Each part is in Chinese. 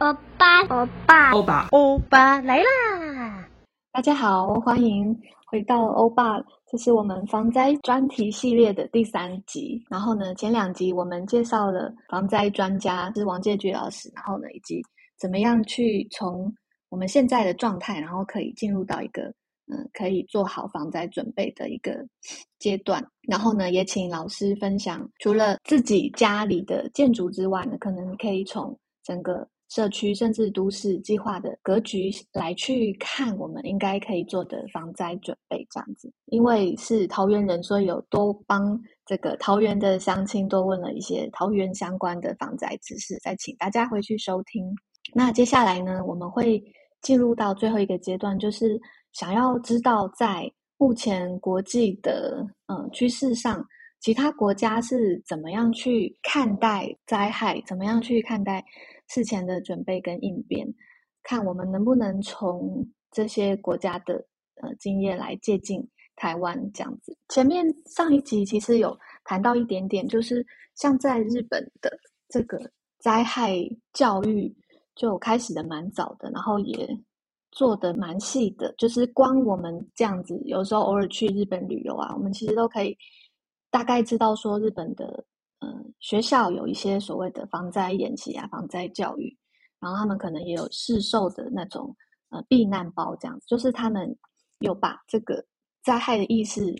欧巴，欧巴，欧巴，欧巴来啦！大家好，欢迎回到欧巴，这是我们防灾专题系列的第三集。然后呢，前两集我们介绍了防灾专家是王介駒老师，然后呢，以及怎么样去从我们现在的状态，然后可以进入到一个嗯，可以做好防灾准备的一个阶段。然后呢，也请老师分享，除了自己家里的建筑之外呢，可能可以从整个社区甚至都市计划的格局来去看，我们应该可以做的防灾准备这样子。因为是桃园人，所以有多帮这个桃园的乡亲多问了一些桃园相关的防灾知识，再请大家回去收听。那接下来呢，我们会进入到最后一个阶段，就是想要知道在目前国际的嗯趋势上，其他国家是怎么样去看待灾害，怎么样去看待。事前的准备跟应变，看我们能不能从这些国家的呃经验来借鉴台湾这样子。前面上一集其实有谈到一点点，就是像在日本的这个灾害教育就开始的蛮早的，然后也做的蛮细的。就是光我们这样子，有时候偶尔去日本旅游啊，我们其实都可以大概知道说日本的。嗯，学校有一些所谓的防灾演习啊，防灾教育，然后他们可能也有市售的那种呃避难包，这样子，就是他们有把这个灾害的意识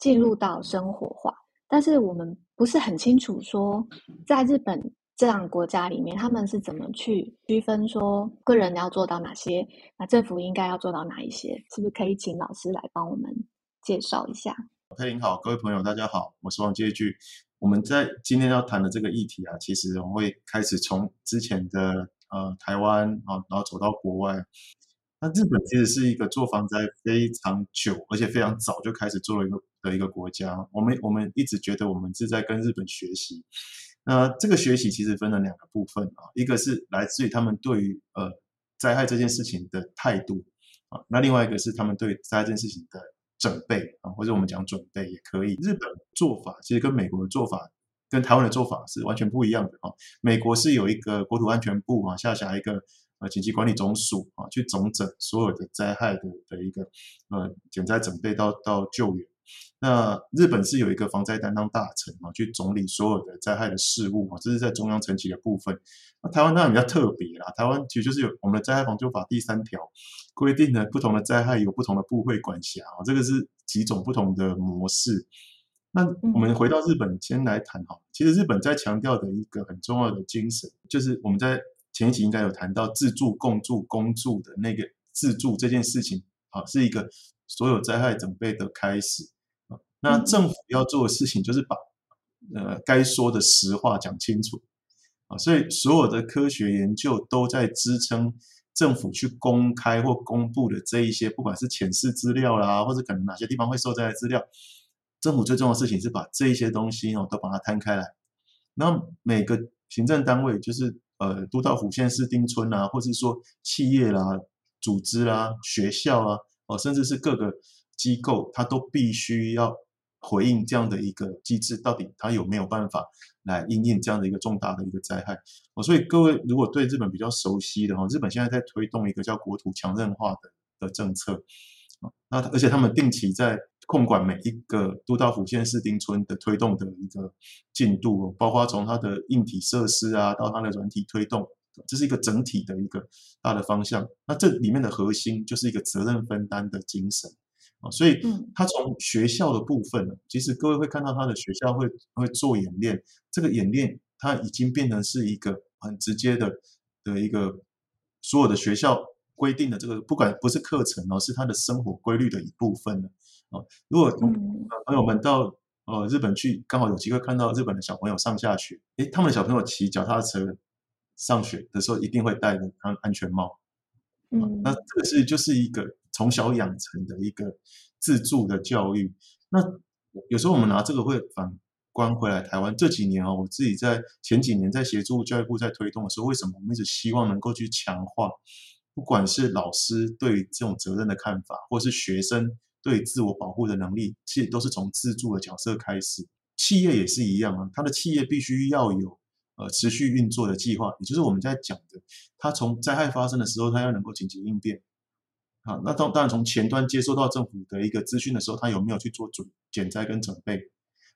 进入到生活化。但是我们不是很清楚说，在日本这样国家里面，他们是怎么去区分说个人要做到哪些，那政府应该要做到哪一些？是不是可以请老师来帮我们介绍一下？佩玲好，各位朋友大家好，我是王介駒。我们在今天要谈的这个议题啊，其实我们会开始从之前的呃台湾啊，然后走到国外。那日本其实是一个做防灾非常久，而且非常早就开始做了一个的一个国家。我们我们一直觉得我们是在跟日本学习。那这个学习其实分了两个部分啊，一个是来自于他们对于呃灾害这件事情的态度啊，那另外一个是他们对灾害这件事情的。准备啊，或者我们讲准备也可以。日本做法其实跟美国的做法，跟台湾的做法是完全不一样的啊。美国是有一个国土安全部啊，下辖一个呃紧急管理总署啊，去总整所有的灾害的的一个呃减灾准备到到救援。那日本是有一个防灾担当大臣啊，去总理所有的灾害的事务啊，这是在中央层级的部分。那台湾当然比较特别啦，台湾其实就是有我们的灾害防救法第三条规定了不同的灾害有不同的部会管辖啊，这个是几种不同的模式。那我们回到日本先来谈哈，其实日本在强调的一个很重要的精神，就是我们在前一集应该有谈到自助、共助、公助的那个自助这件事情啊，是一个所有灾害准备的开始。那政府要做的事情就是把呃该说的实话讲清楚啊，所以所有的科学研究都在支撑政府去公开或公布的这一些，不管是潜势资料啦，或者可能哪些地方会受灾的资料，政府最重要的事情是把这一些东西哦都把它摊开来。那每个行政单位，就是呃都道府县市町村啊，或者说企业啦、组织啦、学校啊，哦甚至是各个机构，它都必须要。回应这样的一个机制，到底它有没有办法来应应这样的一个重大的一个灾害？哦，所以各位如果对日本比较熟悉的哈，日本现在在推动一个叫国土强韧化的的政策，那而且他们定期在控管每一个都道府县市町村的推动的一个进度，包括从它的硬体设施啊到它的软体推动，这是一个整体的一个大的方向。那这里面的核心就是一个责任分担的精神。所以，他从学校的部分呢，其实各位会看到他的学校会会做演练。这个演练，它已经变成是一个很直接的的一个所有的学校规定的这个，不管不是课程哦，是他的生活规律的一部分了。如果朋友们到呃日本去，刚好有机会看到日本的小朋友上下学，诶，他们的小朋友骑脚踏车上学的时候，一定会戴着安安全帽。嗯，那这个是就是一个。从小养成的一个自助的教育，那有时候我们拿这个会反观回来台湾这几年啊，我自己在前几年在协助教育部在推动的时候，为什么我们一直希望能够去强化不管是老师对这种责任的看法，或是学生对自我保护的能力，其实都是从自助的角色开始。企业也是一样啊，它的企业必须要有呃持续运作的计划，也就是我们在讲的，它从灾害发生的时候，它要能够紧急应变。啊，那当当然从前端接收到政府的一个资讯的时候，它有没有去做准减灾跟准备？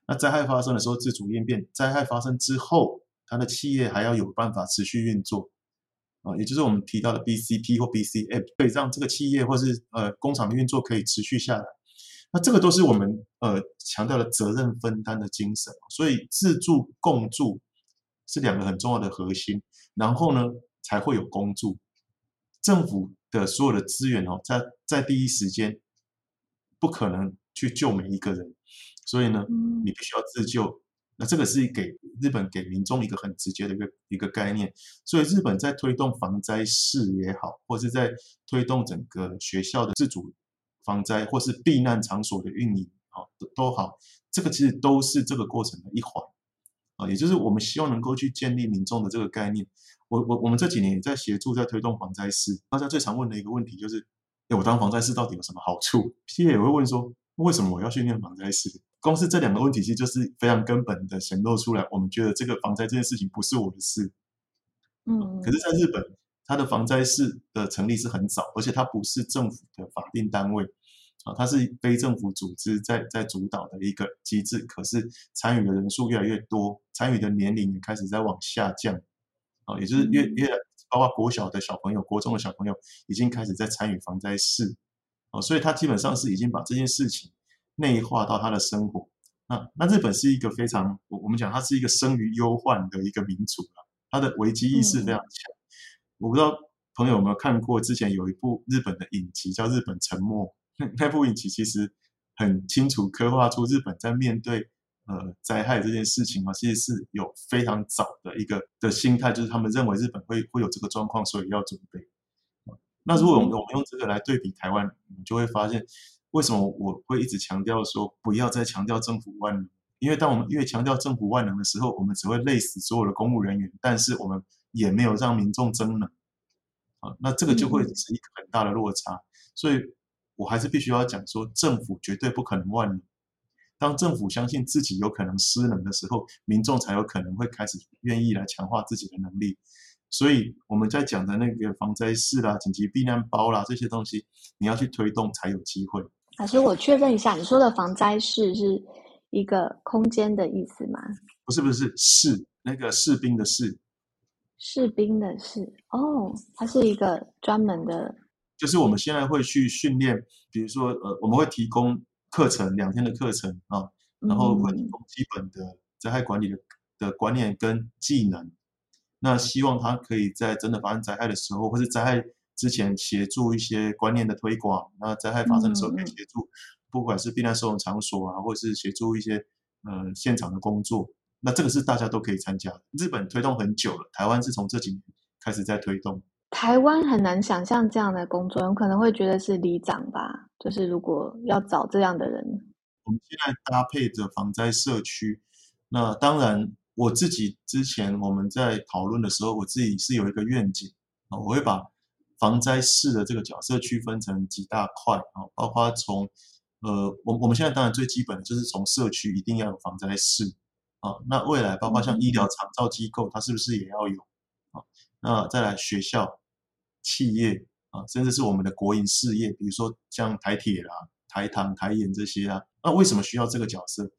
那灾害发生的时候自主应变，灾害发生之后，它的企业还要有办法持续运作。啊，也就是我们提到的 BCP 或 BCF，可以让这个企业或是呃工厂的运作可以持续下来。那这个都是我们呃强调的责任分担的精神。所以自助共助是两个很重要的核心，然后呢才会有公助。政府的所有的资源哦，在在第一时间不可能去救每一个人，所以呢，你必须要自救。那这个是给日本给民众一个很直接的一个一个概念，所以日本在推动防灾事也好，或是在推动整个学校的自主防灾或是避难场所的运营啊，都都好，这个其实都是这个过程的一环啊，也就是我们希望能够去建立民众的这个概念。我我我们这几年也在协助在推动防灾师，大家最常问的一个问题就是，哎，我当防灾师到底有什么好处？企业也会问说，为什么我要训练防灾师？光是这两个问题，其实就是非常根本的显露出来。我们觉得这个防灾这件事情不是我的事，嗯。可是，在日本，它的防灾士的成立是很早，而且它不是政府的法定单位，啊，它是非政府组织在在主导的一个机制。可是，参与的人数越来越多，参与的年龄也开始在往下降，啊，也就是越越，包括国小的小朋友、国中的小朋友，已经开始在参与防灾事，哦，所以他基本上是已经把这件事情。内化到他的生活，那那日本是一个非常，我我们讲它是一个生于忧患的一个民族啊，它的危机意识非常强。我不知道朋友有没有看过，之前有一部日本的影集叫《日本沉没》，那部影集其实很清楚刻画出日本在面对呃灾害这件事情嘛，其实是有非常早的一个的心态，就是他们认为日本会会有这个状况，所以要准备。那如果我们用这个来对比台湾，你就会发现。为什么我会一直强调说不要再强调政府万能？因为当我们越强调政府万能的时候，我们只会累死所有的公务人员，但是我们也没有让民众增能啊，那这个就会是一个很大的落差。所以我还是必须要讲说，政府绝对不可能万能。当政府相信自己有可能失能的时候，民众才有可能会开始愿意来强化自己的能力。所以我们在讲的那个防灾士啦、紧急避难包啦这些东西，你要去推动才有机会。老师，我确认一下，你说的防灾士是一个空间的意思吗？不是，不是，士那个士兵的士，士兵的士哦，它是一个专门的，就是我们现在会去训练，比如说呃，我们会提供课程两天的课程啊，然后会提供基本的灾害管理的的观念跟技能，那希望他可以在真的发生灾害的时候，或是灾害。之前协助一些观念的推广，那灾害发生的时候可以协助，不管是避难收容场所啊，或是协助一些呃现场的工作，那这个是大家都可以参加的。日本推动很久了，台湾是从这几年开始在推动。台湾很难想象这样的工作，有可能会觉得是里长吧，就是如果要找这样的人，我们现在搭配着防灾社区，那当然我自己之前我们在讨论的时候，我自己是有一个愿景啊，我会把。防灾士的这个角色区分成几大块啊，包括从呃，我我们现在当然最基本的就是从社区一定要有防灾室啊，那未来包括像医疗长照机构，它是不是也要有啊？那再来学校、企业啊，甚至是我们的国营事业，比如说像台铁啦、台糖、台盐这些啊，那为什么需要这个角色？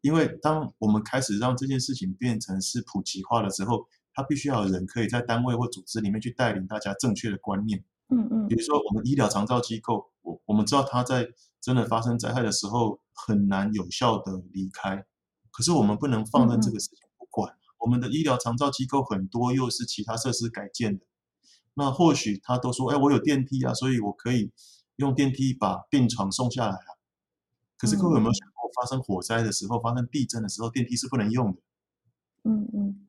因为当我们开始让这件事情变成是普及化了之后。它必须要有人可以在单位或组织里面去带领大家正确的观念。嗯嗯。比如说，我们医疗长照机构，我我们知道它在真的发生灾害的时候很难有效的离开，可是我们不能放任这个事情不管。嗯嗯。我们的医疗长照机构很多又是其他设施改建的，那或许他都说，哎，我有电梯啊，所以我可以用电梯把病床送下来啊。可是各位有没有想过，发生火灾的时候，发生地震的时候，电梯是不能用的。嗯嗯。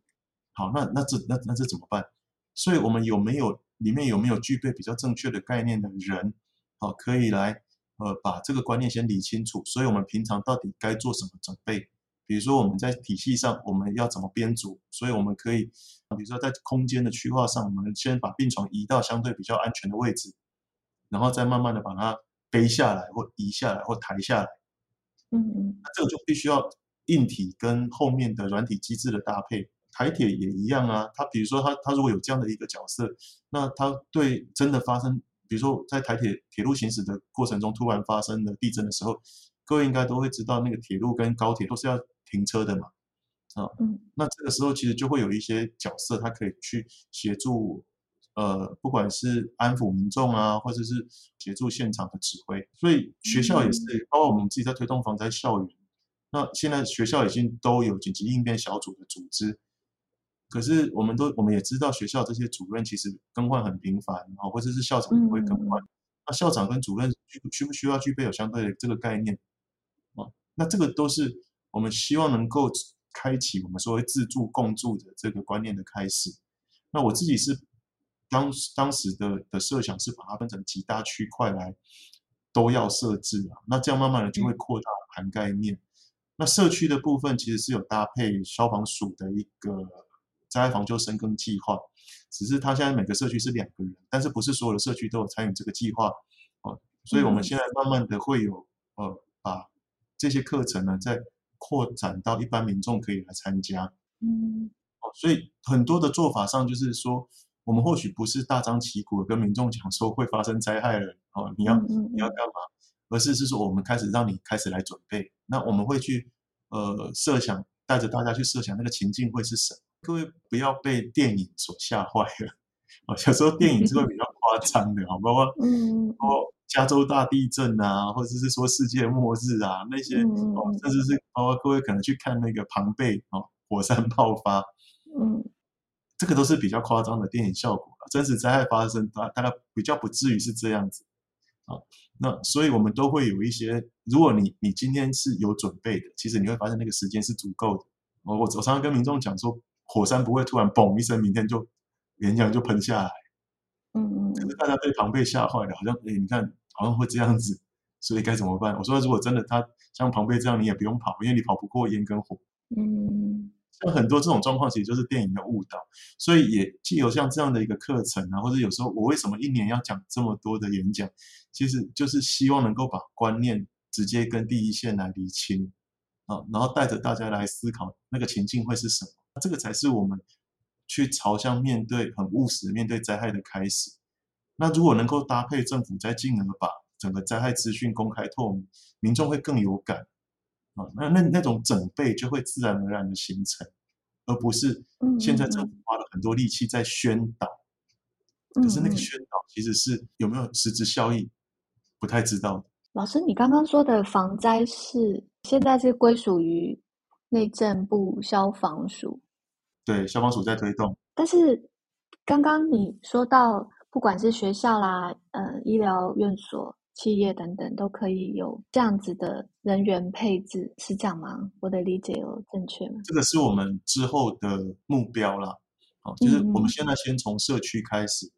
好，那那这那那这怎么办？所以我们有没有里面有没有具备比较正确的概念的人，好，可以来呃把这个观念先理清楚。所以我们平常到底该做什么准备？比如说我们在体系上我们要怎么编组，所以我们可以，比如说在空间的区划上，我们先把病床移到相对比较安全的位置，然后再慢慢的把它背下来或移下来或抬下来。嗯嗯，那这个就必须要硬体跟后面的软体机制的搭配。台铁也一样啊，它比如说它它如果有这样的一个角色，那它对真的发生，比如说在台铁铁路行驶的过程中突然发生了地震的时候，各位应该都会知道，那个铁路跟高铁都是要停车的嘛，啊，嗯，那这个时候其实就会有一些角色，他可以去协助，呃，不管是安抚民众啊，或者是协助现场的指挥，所以学校也是，包括我们自己在推动防灾校园，那现在学校已经都有紧急应变小组的组织。可是，我们都我们也知道，学校这些主任其实更换很频繁，啊，或者是校长也会更换。那校长跟主任需需不需要具备有相对的这个概念？啊，那这个都是我们希望能够开启我们所谓自助共助的这个观念的开始。那我自己是当当时的的设想是把它分成几大区块来都要设置啊，那这样慢慢的就会扩大涵盖面。那社区的部分其实是有搭配消防署的一个。灾害防救深耕计划，只是它现在每个社区是两个人，但是不是所有的社区都有参与这个计划哦，所以我们现在慢慢的会有呃把这些课程呢再扩展到一般民众可以来参加，嗯，哦，所以很多的做法上就是说，我们或许不是大张旗鼓的跟民众讲说会发生灾害了哦，你要你要干嘛，而是是说我们开始让你开始来准备，那我们会去呃设想带着大家去设想那个情境会是什么。各位不要被电影所吓坏了，哦，有时候电影是会比较夸张的，好，包括嗯，哦，加州大地震啊，或者是说世界末日啊那些，哦，甚至是包括各位可能去看那个庞贝哦，火山爆发，嗯，这个都是比较夸张的电影效果，真实灾害发生大大概比较不至于是这样子，啊，那所以我们都会有一些，如果你你今天是有准备的，其实你会发现那个时间是足够的，我我我常常跟民众讲说。火山不会突然嘣一声，明天就岩浆就喷下来。嗯嗯。可是大家被庞贝吓坏了，好像哎，你看好像会这样子，所以该怎么办？我说，如果真的他像庞贝这样，你也不用跑，因为你跑不过烟跟火。嗯。像很多这种状况，其实就是电影的误导。所以也既有像这样的一个课程啊，或者有时候我为什么一年要讲这么多的演讲，其实就是希望能够把观念直接跟第一线来厘清啊，然后带着大家来思考那个情境会是什么。这个才是我们去朝向面对很务实面对灾害的开始。那如果能够搭配政府，在进而把整个灾害资讯公开透明，民众会更有感啊。那那那种准备就会自然而然的形成，而不是现在政府花了很多力气在宣导。可是那个宣导其实是有没有实质效益，不太知道。老师，你刚刚说的防灾是现在是归属于内政部消防署。对，消防署在推动。但是刚刚你说到，不管是学校啦、呃、医疗院所、企业等等，都可以有这样子的人员配置，是这样吗？我的理解有正确吗？这个是我们之后的目标啦。好，就是我们现在先从社区开始。嗯、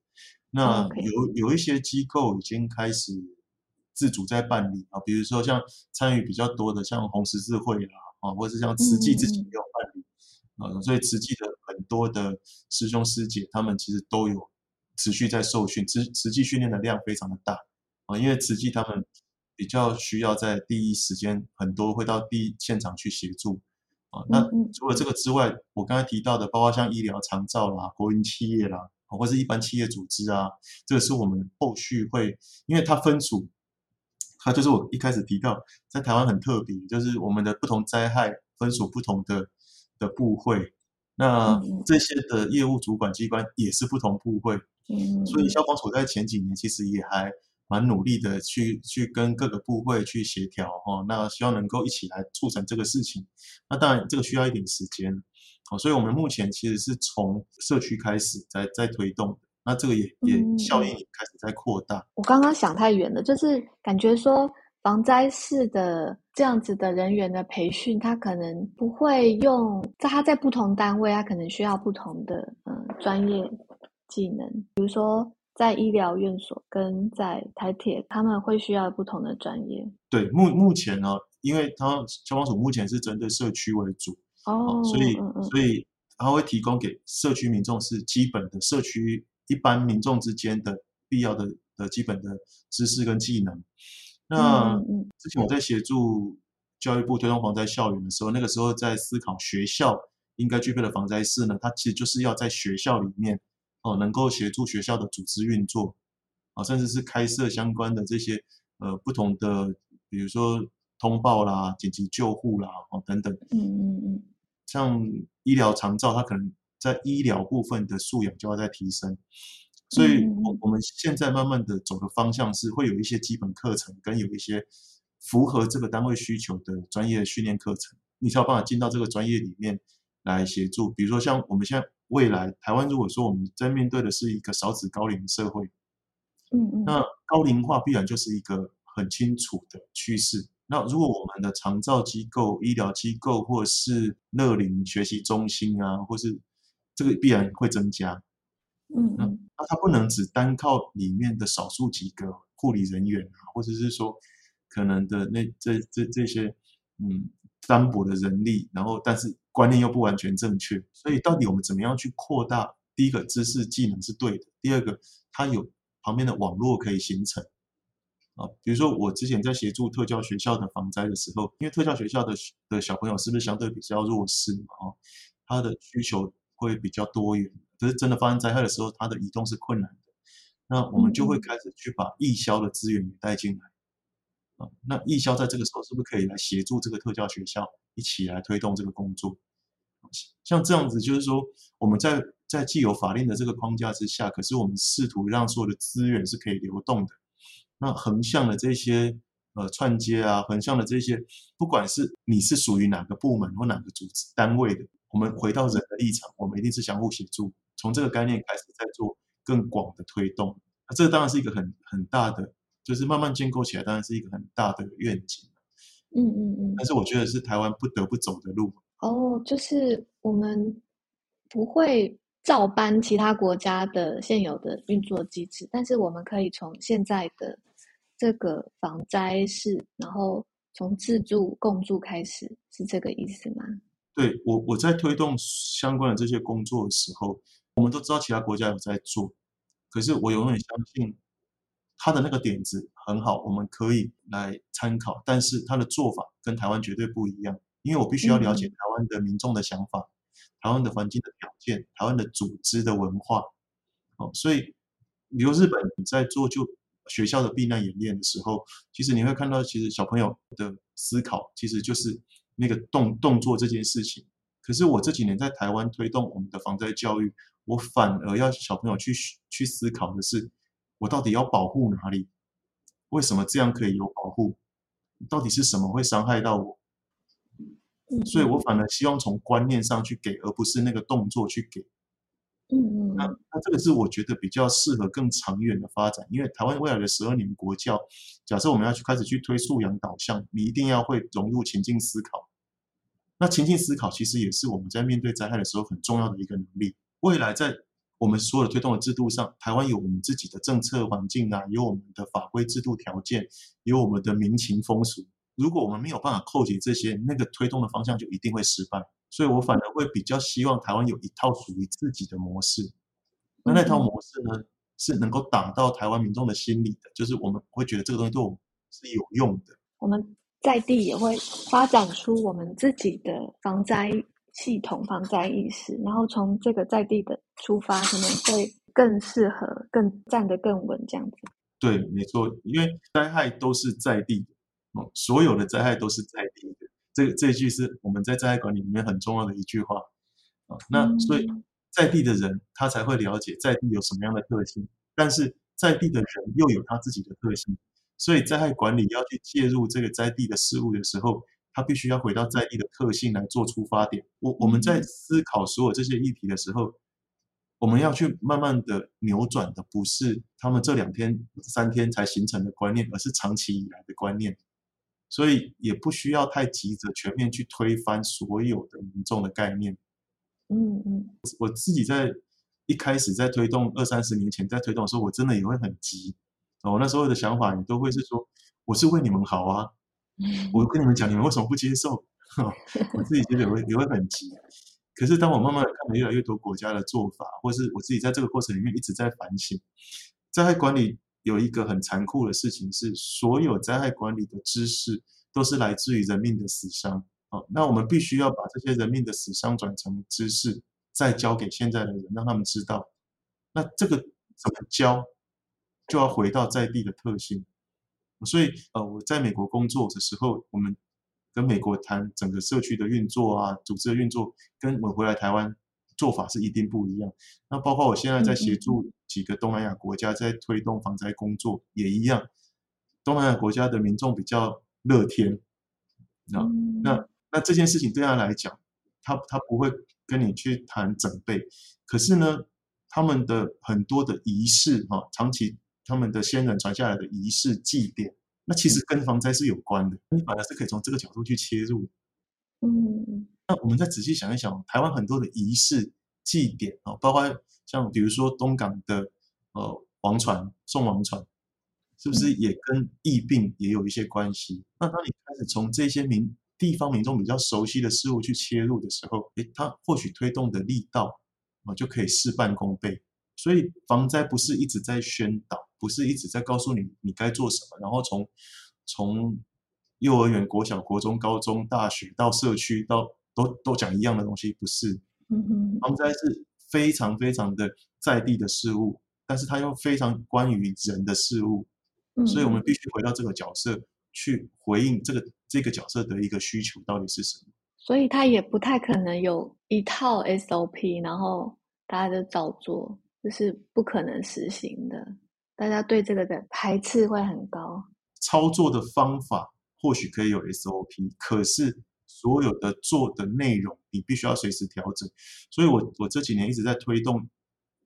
那有有一些机构已经开始自主在办理啊，比如说像参与比较多的，像红十字会啦，啊，或者是像慈济自己也有办理。嗯呃，所以慈济的很多的师兄师姐，他们其实都有持续在受训，慈慈济训练的量非常的大啊，因为慈济他们比较需要在第一时间，很多会到第一现场去协助啊。那除了这个之外，我刚才提到的，包括像医疗长照啦、国营企业啦，或是一般企业组织啊，这个是我们后续会，因为它分组，它就是我一开始提到，在台湾很特别，就是我们的不同灾害分属不同的。的部会，那这些的业务主管机关也是不同部会，嗯，所以消防署在前几年其实也还蛮努力的去去跟各个部会去协调哈，那希望能够一起来促成这个事情。那当然这个需要一点时间，好，所以我们目前其实是从社区开始在在推动，那这个也也效应也开始在扩大。我刚刚想太远了，就是感觉说。防灾式的这样子的人员的培训，他可能不会用，在他在不同单位，他可能需要不同的嗯专业技能。比如说，在医疗院所跟在台铁，他们会需要不同的专业。对，目目前呢，因为他消防署目前是针对社区为主，哦，所以嗯嗯所以他会提供给社区民众是基本的社区一般民众之间的必要的的基本的知识跟技能。那之前我在协助教育部推动防灾校园的时候，那个时候在思考学校应该具备的防灾事呢，它其实就是要在学校里面。哦，能够协助学校的组织运作，啊，甚至是开设相关的这些呃不同的，比如说通报啦、紧急救护啦，哦等等，嗯嗯嗯，像医疗长照，它可能在医疗部分的素养就要在提升，所以我我们现在慢慢的走的方向是会有一些基本课程，跟有一些符合这个单位需求的专业训练课程，你才有办法进到这个专业里面来协助，比如说像我们现在。未来台湾如果说我们在面对的是一个少子高龄社会，嗯嗯，那高龄化必然就是一个很清楚的趋势。那如果我们的长照机构、医疗机构或是乐龄学习中心啊，或是这个必然会增加，嗯嗯，那它不能只单靠里面的少数几个护理人员啊，或者是说可能的那这这这些嗯单薄的人力，然后但是。观念又不完全正确，所以到底我们怎么样去扩大？第一个知识技能是对的，第二个它有旁边的网络可以形成啊。比如说我之前在协助特教学校的防灾的时候，因为特教学校的的小朋友是不是相对比较弱势嘛？哦，他的需求会比较多元，可是真的发生灾害的时候，他的移动是困难的。那我们就会开始去把义消的资源也带进来。那艺校在这个时候是不是可以来协助这个特教学校一起来推动这个工作？像这样子，就是说我们在在既有法令的这个框架之下，可是我们试图让所有的资源是可以流动的。那横向的这些呃串接啊，横向的这些，不管是你是属于哪个部门或哪个组织单位的，我们回到人的立场，我们一定是相互协助，从这个概念开始在做更广的推动。那这当然是一个很很大的。就是慢慢建构起来，当然是一个很大的愿景。嗯嗯嗯。但是我觉得是台湾不得不走的路。哦，就是我们不会照搬其他国家的现有的运作机制，但是我们可以从现在的这个防灾式，然后从自助共助开始，是这个意思吗？对，我我在推动相关的这些工作的时候，我们都知道其他国家有在做，可是我永远相信。他的那个点子很好，我们可以来参考，但是他的做法跟台湾绝对不一样，因为我必须要了解台湾的民众的想法、嗯、台湾的环境的条件、台湾的组织的文化，哦，所以比如日本在做就学校的避难演练的时候，其实你会看到，其实小朋友的思考其实就是那个动动作这件事情。可是我这几年在台湾推动我们的防灾教育，我反而要小朋友去去思考的是。我到底要保护哪里？为什么这样可以有保护？到底是什么会伤害到我？所以我反而希望从观念上去给，而不是那个动作去给。嗯嗯。那那这个是我觉得比较适合更长远的发展，因为台湾未来的十二年国教，假设我们要去开始去推素养导向，你一定要会融入情境思考。那情境思考其实也是我们在面对灾害的时候很重要的一个能力。未来在我们所有的推动的制度上，台湾有我们自己的政策环境啊，有我们的法规制度条件，有我们的民情风俗。如果我们没有办法扣紧这些，那个推动的方向就一定会失败。所以我反而会比较希望台湾有一套属于自己的模式。那那套模式呢，是能够打到台湾民众的心里的，就是我们会觉得这个东西对我们是有用的。我们在地也会发展出我们自己的防灾系统防灾意识，然后从这个在地的出发，可能会更适合、更站得更稳这样子。对，没错，因为灾害都是在地的，哦，所有的灾害都是在地的。这这一句是我们在灾害管理里面很重要的一句话啊。那所以在地的人他才会了解在地有什么样的特性，但是在地的人又有他自己的特性，所以灾害管理要去介入这个在地的事物的时候。他必须要回到在地的特性来做出发点。我我们在思考所有这些议题的时候，我们要去慢慢的扭转的，不是他们这两天、三天才形成的观念，而是长期以来的观念。所以也不需要太急着全面去推翻所有的民众的概念。嗯嗯，我自己在一开始在推动二三十年前在推动的时候，我真的也会很急。哦，那时候的想法你都会是说，我是为你们好啊，我跟你们讲，你们为什么不接受？我自己觉得也会也会很急。可是当我慢慢看了越来越多国家的做法，或是我自己在这个过程里面一直在反省，灾害管理有一个很残酷的事情是，所有灾害管理的知识都是来自于人命的死伤。哦，那我们必须要把这些人命的死伤转成知识，再教给现在的人，让他们知道。那这个怎么教？就要回到在地的特性，所以呃，我在美国工作的时候，我们跟美国谈整个社区的运作啊，组织的运作，跟我回来台湾做法是一定不一样。那包括我现在在协助几个东南亚国家在推动防灾工作也一样。东南亚国家的民众比较乐天，那那那这件事情对他来讲，他他不会跟你去谈整备，可是呢，他们的很多的仪式哈，长期。他们的先人传下来的仪式祭典，那其实跟防灾是有关的。你反而是可以从这个角度去切入。嗯，那我们再仔细想一想，台湾很多的仪式祭典啊，包括像比如说东港的呃王船送王船，是不是也跟疫病也有一些关系？那当你开始从这些民地方民众比较熟悉的事物去切入的时候，诶，它或许推动的力道啊就可以事半功倍。所以防灾不是一直在宣导，不是一直在告诉你你该做什么，然后从从幼儿园、国小、国中、高中、大学到社区，到都都讲一样的东西，不是。嗯嗯。防灾是非常非常的在地的事物，但是它又非常关于人的事物，所以我们必须回到这个角色去回应这个这个角色的一个需求到底是什么。所以它也不太可能有一套 SOP，然后大家就照做。这是不可能实行的，大家对这个的排斥会很高。操作的方法或许可以有 SOP，可是所有的做的内容你必须要随时调整。所以我我这几年一直在推动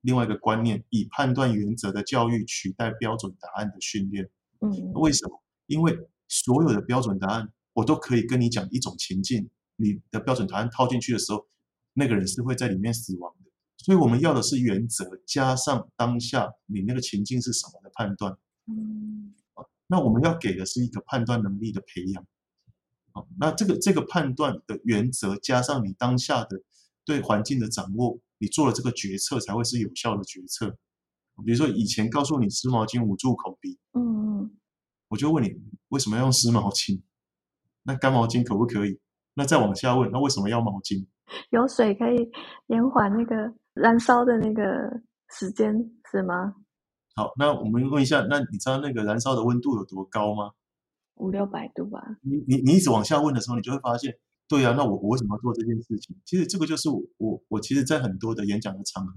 另外一个观念，以判断原则的教育取代标准答案的训练。嗯，为什么？因为所有的标准答案我都可以跟你讲一种情境，你的标准答案套进去的时候，那个人是会在里面死亡的。所以我们要的是原则，加上当下你那个情境是什么的判断。嗯，那我们要给的是一个判断能力的培养。那这个这个判断的原则，加上你当下的对环境的掌握，你做了这个决策才会是有效的决策。比如说以前告诉你湿毛巾捂住口鼻，嗯嗯，我就问你为什么要用湿毛巾？那干毛巾可不可以？那再往下问，那为什么要毛巾？有水可以延缓那个。燃烧的那个时间是吗？好，那我们问一下，那你知道那个燃烧的温度有多高吗？五六百度吧。你你你一直往下问的时候，你就会发现，对呀、啊，那我我为什么要做这件事情？其实这个就是我我我其实，在很多的演讲的场合，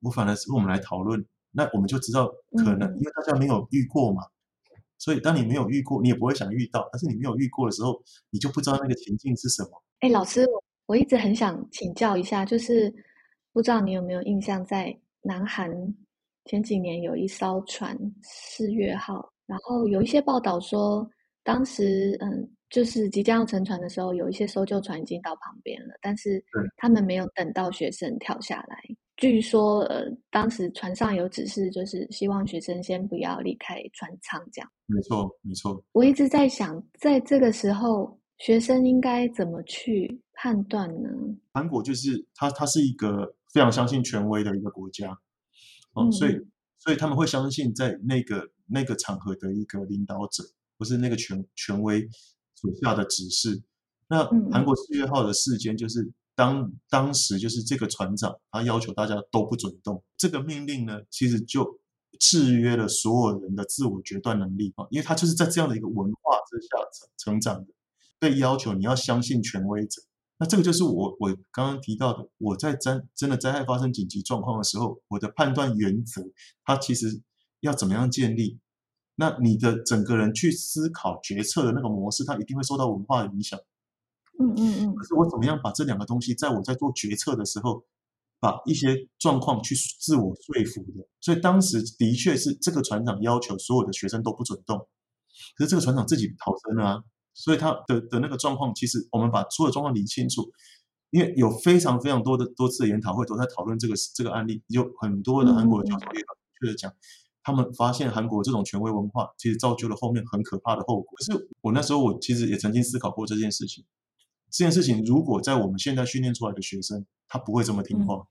我反而是我们来讨论，那我们就知道可能，因为大家没有遇过嘛，所以当你没有遇过，你也不会想遇到，但是你没有遇过的时候，你就不知道那个情境是什么。哎，老师，我一直很想请教一下，就是。不知道你有没有印象，在南韩前几年有一艘船“四月号”，然后有一些报道说，当时嗯，就是即将要沉船的时候，有一些搜救船已经到旁边了，但是他们没有等到学生跳下来。据说呃，当时船上有指示，就是希望学生先不要离开船舱，这样。没错，没错。我一直在想，在这个时候，学生应该怎么去判断呢？韩国就是它，它是一个。非常相信权威的一个国家，哦，所以所以他们会相信在那个那个场合的一个领导者，不是那个权权威所下的指示。那韩国四月号的事件就是当当时就是这个船长他要求大家都不准动，这个命令呢，其实就制约了所有人的自我决断能力啊，因为他就是在这样的一个文化之下成成长的，被要求你要相信权威者。那这个就是我我刚刚提到的，我在真真的灾害发生紧急状况的时候，我的判断原则，它其实要怎么样建立？那你的整个人去思考决策的那个模式，它一定会受到文化的影响。嗯嗯嗯。可是我怎么样把这两个东西，在我在做决策的时候，把一些状况去自我说服的？所以当时的确是这个船长要求所有的学生都不准动，可是这个船长自己逃生了啊。所以他的的那个状况，其实我们把所有状况理清楚，因为有非常非常多的多次的研讨会都在讨论这个这个案例，有很多的韩国的教授也很明确的讲，他们发现韩国这种权威文化其实造就了后面很可怕的后果。可是我那时候我其实也曾经思考过这件事情，这件事情如果在我们现在训练出来的学生，他不会这么听话，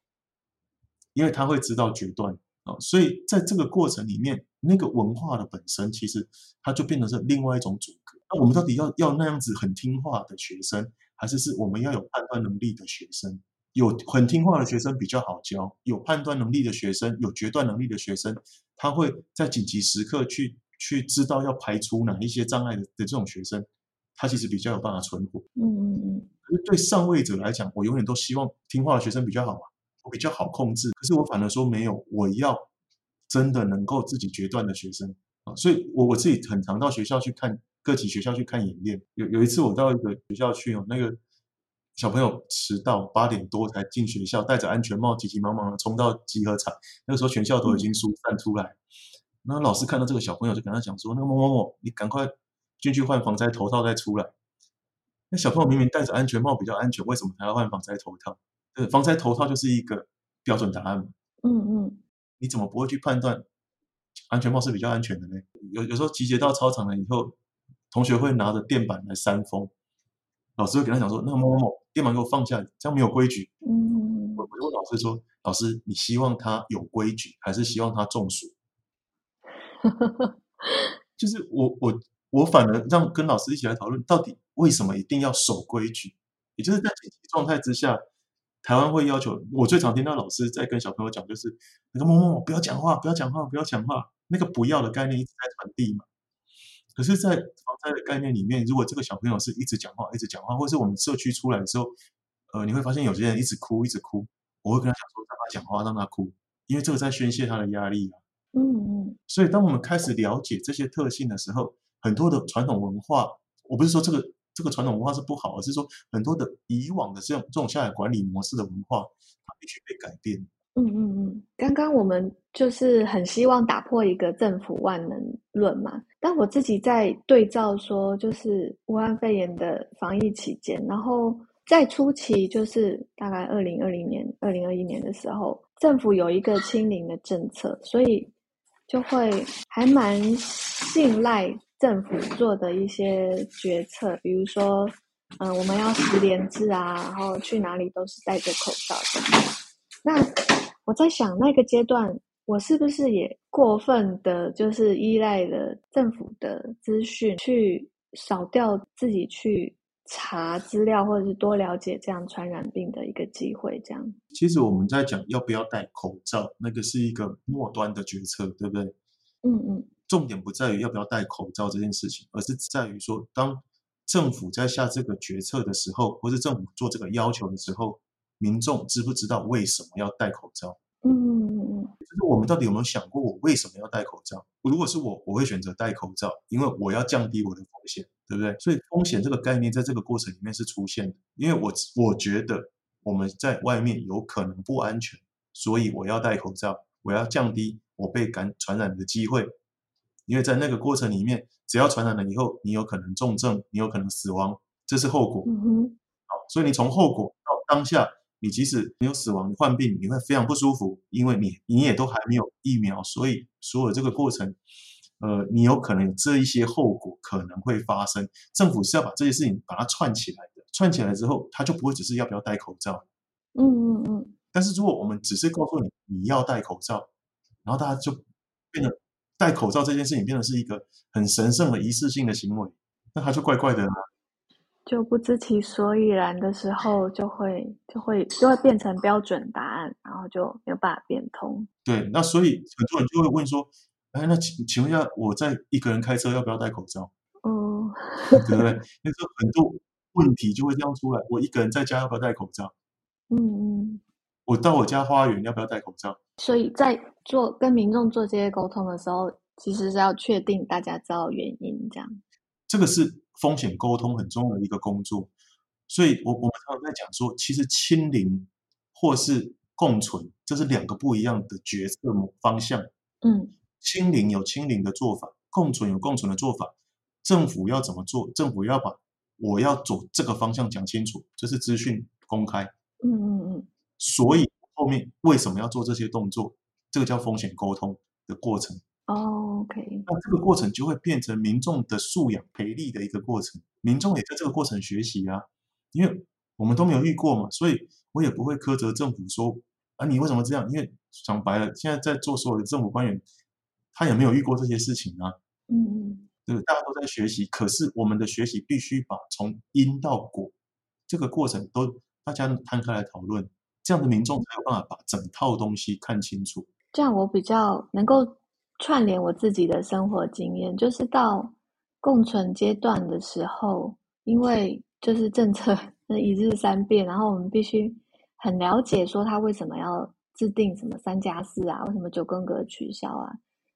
因为他会知道决断啊，所以在这个过程里面，那个文化的本身其实它就变成是另外一种阻隔。那我们到底要要那样子很听话的学生？还是是我们要有判断能力的学生，有很听话的学生比较好教，有判断能力的学生，有决断能力的学生，他会在紧急时刻去去知道要排除哪一些障碍的的这种学生，他其实比较有办法存活。嗯嗯嗯。可是对上位者来讲，我永远都希望听话的学生比较好嘛，我比较好控制。可是我反而说没有，我要真的能够自己决断的学生啊，所以我我自己很常到学校去看。各级学校去看演练，有有一次我到一个学校去哦，那个小朋友迟到八点多才进学校，戴着安全帽，急急忙忙的冲到集合场。那个时候全校都已经疏散出来，那老师看到这个小朋友就跟他讲说：“那个某某某，你赶快进去换防灾头套再出来。”那小朋友明明戴着安全帽比较安全，为什么还要换防灾头套？呃，防灾头套就是一个标准答案。嗯嗯，你怎么不会去判断安全帽是比较安全的呢？有有时候集结到操场了以后。同学会拿着电板来扇风，老师会跟他讲说：“那个某某某，电板给我放下，这样没有规矩。”嗯，我我就问老师说：“老师，你希望他有规矩，还是希望他中暑？” 就是我我我反而让跟老师一起来讨论，到底为什么一定要守规矩？也就是在紧急状态之下，台湾会要求我最常听到老师在跟小朋友讲，就是那个某某某不要讲话，不要讲话，不要讲话，那个不要的概念一直在传递嘛。可是，在防灾的概念里面，如果这个小朋友是一直讲话、一直讲话，或是我们社区出来的时候，呃，你会发现有些人一直哭、一直哭，我会跟他讲说，让他讲话，让他哭，因为这个在宣泄他的压力啊。嗯嗯。所以，当我们开始了解这些特性的时候，很多的传统文化，我不是说这个这个传统文化是不好，而是说很多的以往的这种这种下来管理模式的文化，它必须被改变。嗯嗯嗯，刚刚我们就是很希望打破一个政府万能论嘛，但我自己在对照说，就是武汉肺炎的防疫期间，然后在初期，就是大概二零二零年、二零二一年的时候，政府有一个清零的政策，所以就会还蛮信赖政府做的一些决策，比如说，嗯、我们要十连制啊，然后去哪里都是戴着口罩的，那。我在想，那个阶段我是不是也过分的，就是依赖了政府的资讯，去少掉自己去查资料，或者是多了解这样传染病的一个机会？这样。其实我们在讲要不要戴口罩，那个是一个末端的决策，对不对？嗯嗯。重点不在于要不要戴口罩这件事情，而是在于说，当政府在下这个决策的时候，或是政府做这个要求的时候。民众知不知道为什么要戴口罩？嗯嗯嗯，就是我们到底有没有想过，我为什么要戴口罩？如果是我，我会选择戴口罩，因为我要降低我的风险，对不对？所以风险这个概念在这个过程里面是出现的，因为我我觉得我们在外面有可能不安全，所以我要戴口罩，我要降低我被感传染的机会，因为在那个过程里面，只要传染了以后，你有可能重症，你有可能死亡，这是后果。嗯哼，好，所以你从后果到当下。你即使没有死亡，你患病你会非常不舒服，因为你你也都还没有疫苗，所以所有这个过程，呃，你有可能有这一些后果可能会发生。政府是要把这些事情把它串起来的，串起来之后，它就不会只是要不要戴口罩。嗯嗯嗯。但是如果我们只是告诉你你要戴口罩，然后大家就变得戴口罩这件事情变得是一个很神圣的仪式性的行为，那它就怪怪的啦。就不知其所以然的时候，就会就会就会变成标准答案，然后就没有办法变通。对，那所以很多人就会问说：“哎，那请请问一下，我在一个人开车要不要戴口罩？”哦，对不 对？那时候很多问题就会这样出来：我一个人在家要不要戴口罩？嗯嗯。我到我家花园要不要戴口罩？所以在做跟民众做这些沟通的时候，其实是要确定大家知道原因，这样。这个是。风险沟通很重要的一个工作，所以我我们常常在讲说，其实清零或是共存，这是两个不一样的决策方向。嗯，清零有清零的做法，共存有共存的做法。政府要怎么做？政府要把我要走这个方向讲清楚，这是资讯公开。嗯嗯嗯。所以后面为什么要做这些动作？这个叫风险沟通的过程。哦，OK。那这个过程就会变成民众的素养培力的一个过程，民众也在这个过程学习啊，因为我们都没有遇过嘛，所以我也不会苛责政府说啊，你为什么这样？因为讲白了，现在在做所有的政府官员，他也没有遇过这些事情啊。嗯嗯。对，大家都在学习，可是我们的学习必须把从因到果这个过程都大家摊开来讨论，这样的民众才有办法把整套东西看清楚。这样我比较能够串联我自己的生活经验，就是到共存阶段的时候，因为就是政策 那一日三变，然后我们必须很了解说他为什么要制定什么三加四啊，为什么九宫格取消啊，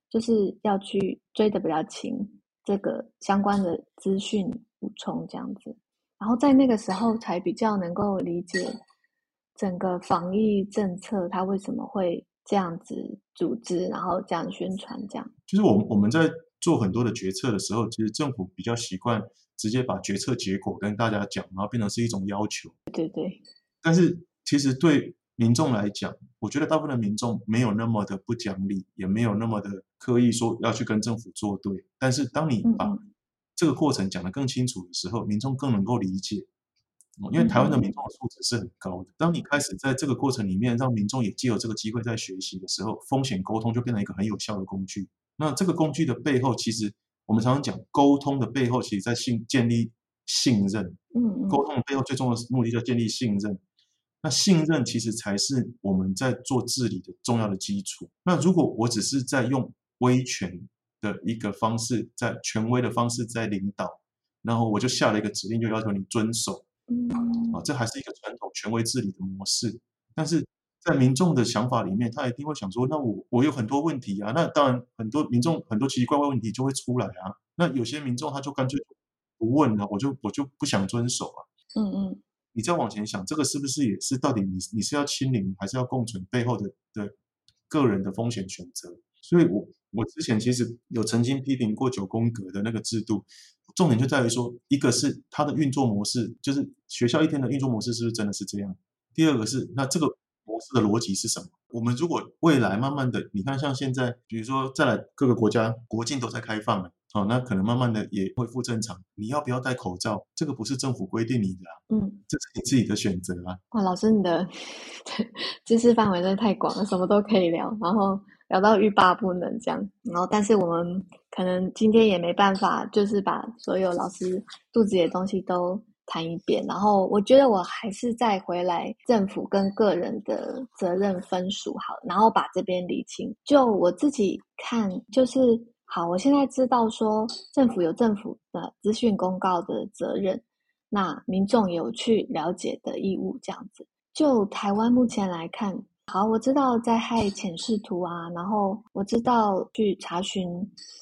就是要去追得比较勤。这个相关的资讯补充这样子，然后在那个时候才比较能够理解整个防疫政策，它为什么会这样子组织，然后这样宣传，这样。就是我们我们在做很多的决策的时候，其实政府比较习惯直接把决策结果跟大家讲，然后变成是一种要求。对对。但是其实对。民众来讲，我觉得大部分的民众没有那么的不讲理，也没有那么的刻意说要去跟政府作对。但是，当你把这个过程讲得更清楚的时候，民众更能够理解。因为台湾的民众的素质是很高的。当你开始在这个过程里面让民众也借由这个机会在学习的时候，风险沟通就变成一个很有效的工具。那这个工具的背后，其实我们常常讲沟通的背后，其实在信建立信任。嗯，沟通的背后最重要的目的叫建立信任。那信任其实才是我们在做治理的重要的基础。那如果我只是在用威权的一个方式，在权威的方式在领导，然后我就下了一个指令，就要求你遵守，啊，这还是一个传统权威治理的模式。但是在民众的想法里面，他一定会想说：那我我有很多问题啊，那当然很多民众很多奇奇怪怪问题就会出来啊。那有些民众他就干脆不问了，我就我就不想遵守啊。嗯嗯。你再往前想，这个是不是也是到底你你是要清零还是要共存背后的的个人的风险选择？所以我我之前其实有曾经批评过九宫格的那个制度，重点就在于说，一个是它的运作模式，就是学校一天的运作模式是不是真的是这样？第二个是那这个模式的逻辑是什么？我们如果未来慢慢的，你看像现在，比如说再来各个国家国境都在开放了。好，那可能慢慢的也恢复正常。你要不要戴口罩？这个不是政府规定你的啊，嗯，这是你自己的选择啊。哇，老师你的 知识范围真的太广了，什么都可以聊，然后聊到欲罢不能这样。然后，但是我们可能今天也没办法，就是把所有老师肚子里的东西都谈一遍。然后，我觉得我还是再回来政府跟个人的责任分属好，然后把这边理清。就我自己看，就是。好，我现在知道说政府有政府的资讯公告的责任，那民众有去了解的义务，这样子。就台湾目前来看，好，我知道灾害潜势图啊，然后我知道去查询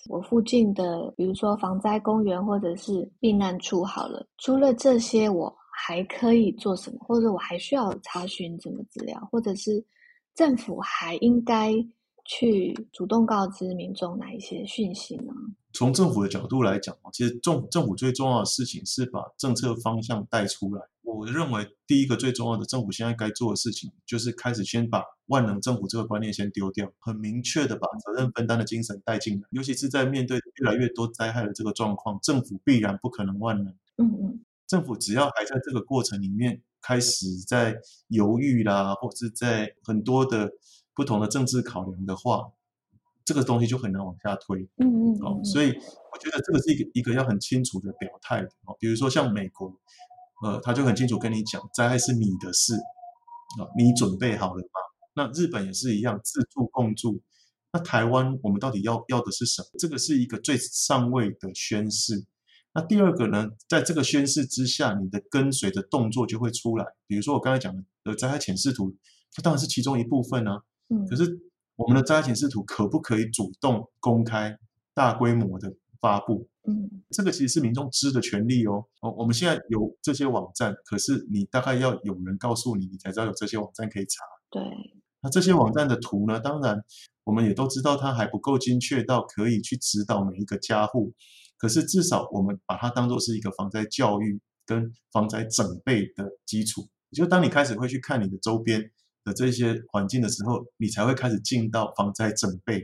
我附近的，比如说防灾公园或者是避难处。好了，除了这些，我还可以做什么？或者我还需要查询什么资料？或者是政府还应该？去主动告知民众哪一些讯息呢？从政府的角度来讲，其实政政府最重要的事情是把政策方向带出来。我认为第一个最重要的，政府现在该做的事情，就是开始先把万能政府这个观念先丢掉，很明确的把责任分担的精神带进来。尤其是在面对越来越多灾害的这个状况，政府必然不可能万能。嗯嗯，政府只要还在这个过程里面开始在犹豫啦，或者是在很多的。不同的政治考量的话，这个东西就很难往下推。嗯嗯，嗯。哦，所以我觉得这个是一个一个要很清楚的表态的。哦，比如说像美国，呃，他就很清楚跟你讲，灾害是你的事，啊，你准备好了吗？那日本也是一样，自助共助。那台湾我们到底要要的是什么？这个是一个最上位的宣誓。那第二个呢，在这个宣誓之下，你的跟随的动作就会出来。比如说我刚才讲的灾害潜势图，它当然是其中一部分呢，啊。可是我们的灾害潜势图可不可以主动公开、大规模的发布？嗯，这个其实是民众知的权利哦。哦，我们现在有这些网站，可是你大概要有人告诉你，你才知道有这些网站可以查。对。那这些网站的图呢？当然，我们也都知道它还不够精确到可以去指导每一个家户。可是至少我们把它当作是一个防灾教育跟防灾整备的基础。就当你开始会去看你的周边的这些环境的时候，你才会开始进到防灾准备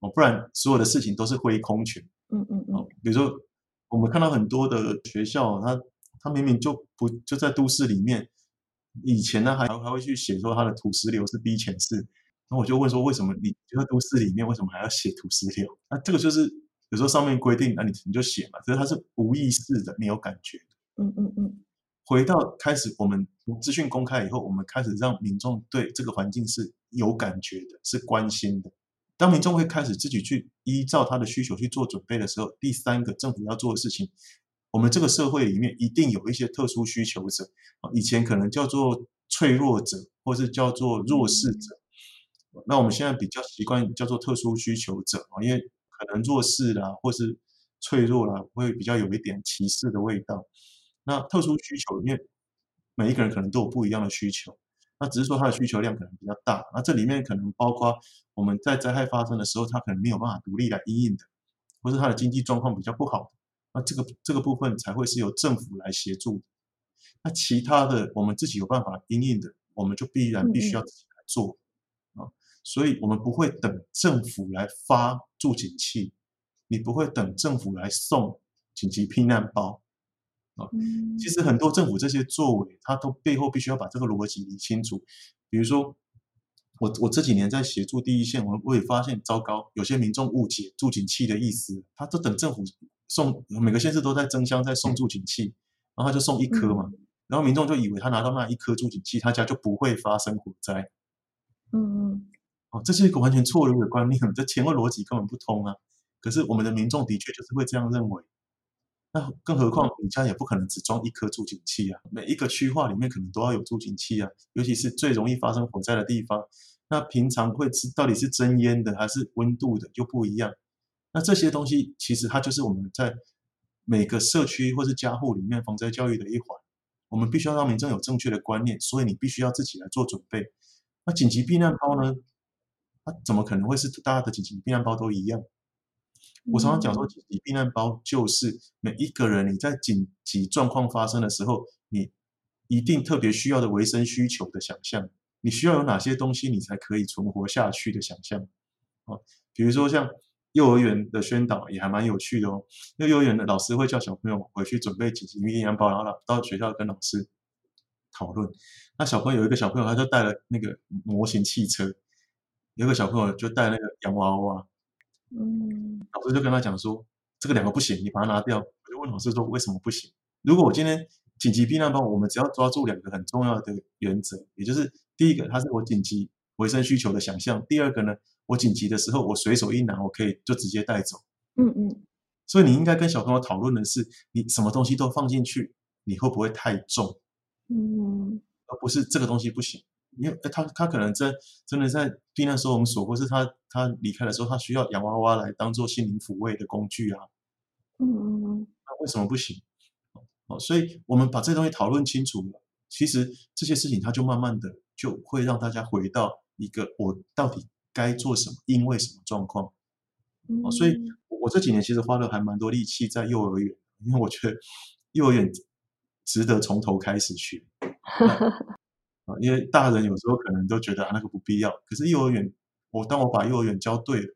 哦，不然所有的事情都是挥空拳。嗯嗯嗯。比如说，我们看到很多的学校，它它明明就不就在都市里面，以前呢还还会去写说它的土石流是低潜式，那我就问说，为什么你就在都市里面，为什么还要写土石流？那这个就是有时候上面规定，那你你就写嘛，可是它是无意识的，没有感觉。嗯嗯嗯。回到开始，我们资讯公开以后，我们开始让民众对这个环境是有感觉的，是关心的。当民众会开始自己去依照他的需求去做准备的时候，第三个政府要做的事情，我们这个社会里面一定有一些特殊需求者，以前可能叫做脆弱者，或是叫做弱势者，那我们现在比较习惯叫做特殊需求者啊，因为可能弱势啦，或是脆弱啦，会比较有一点歧视的味道。那特殊需求，因为每一个人可能都有不一样的需求，那只是说他的需求量可能比较大。那这里面可能包括我们在灾害发生的时候，他可能没有办法独立来应应的，或是他的经济状况比较不好，那这个这个部分才会是由政府来协助。那其他的我们自己有办法应应的，我们就必然必须要自己来做啊。所以我们不会等政府来发助警器，你不会等政府来送紧急避难包。啊，其实很多政府这些作为，它都背后必须要把这个逻辑理清楚。比如说，我我这几年在协助第一线，我我也发现，糟糕，有些民众误解助警器的意思，他都等政府送，每个县市都在争相在送助警器，然后他就送一颗嘛，然后民众就以为他拿到那一颗助警器，他家就不会发生火灾。嗯嗯，哦，这是一个完全错误的观念，这前后逻辑根本不通啊。可是我们的民众的确就是会这样认为。那更何况你家也不可能只装一颗助警器啊，每一个区划里面可能都要有助警器啊，尤其是最容易发生火灾的地方，那平常会是到底是真烟的还是温度的就不一样。那这些东西其实它就是我们在每个社区或是家户里面防灾教育的一环，我们必须要让民众有正确的观念，所以你必须要自己来做准备。那紧急避难包呢？它怎么可能会是大家的紧急避难包都一样？我常常讲说，紧急避难包就是每一个人你在紧急状况发生的时候，你一定特别需要的维生需求的想象。你需要有哪些东西，你才可以存活下去的想象。哦，比如说像幼儿园的宣导也还蛮有趣的哦。那幼儿园的老师会叫小朋友回去准备紧急避难包，然后到学校跟老师讨论。那小朋友有一个小朋友他就带了那个模型汽车，有一个小朋友就带那个洋娃娃。嗯，老师就跟他讲说，这个两个不行，你把它拿掉。我就问老师说，为什么不行？如果我今天紧急避难包，我们只要抓住两个很重要的原则，也就是第一个，它是我紧急维生需求的想象；第二个呢，我紧急的时候，我随手一拿，我可以就直接带走。嗯嗯。所以你应该跟小朋友讨论的是，你什么东西都放进去，你会不会太重？嗯，而不是这个东西不行。因为他他可能在真的在避难收容所，或是他他离开的时候，他需要洋娃娃来当做心灵抚慰的工具啊。嗯嗯嗯。那为什么不行？哦，所以我们把这东西讨论清楚了，其实这些事情他就慢慢的就会让大家回到一个我到底该做什么，因为什么状况。哦，所以我这几年其实花了还蛮多力气在幼儿园，因为我觉得幼儿园值得从头开始学。啊，因为大人有时候可能都觉得啊那个不必要，可是幼儿园，我当我把幼儿园教对了，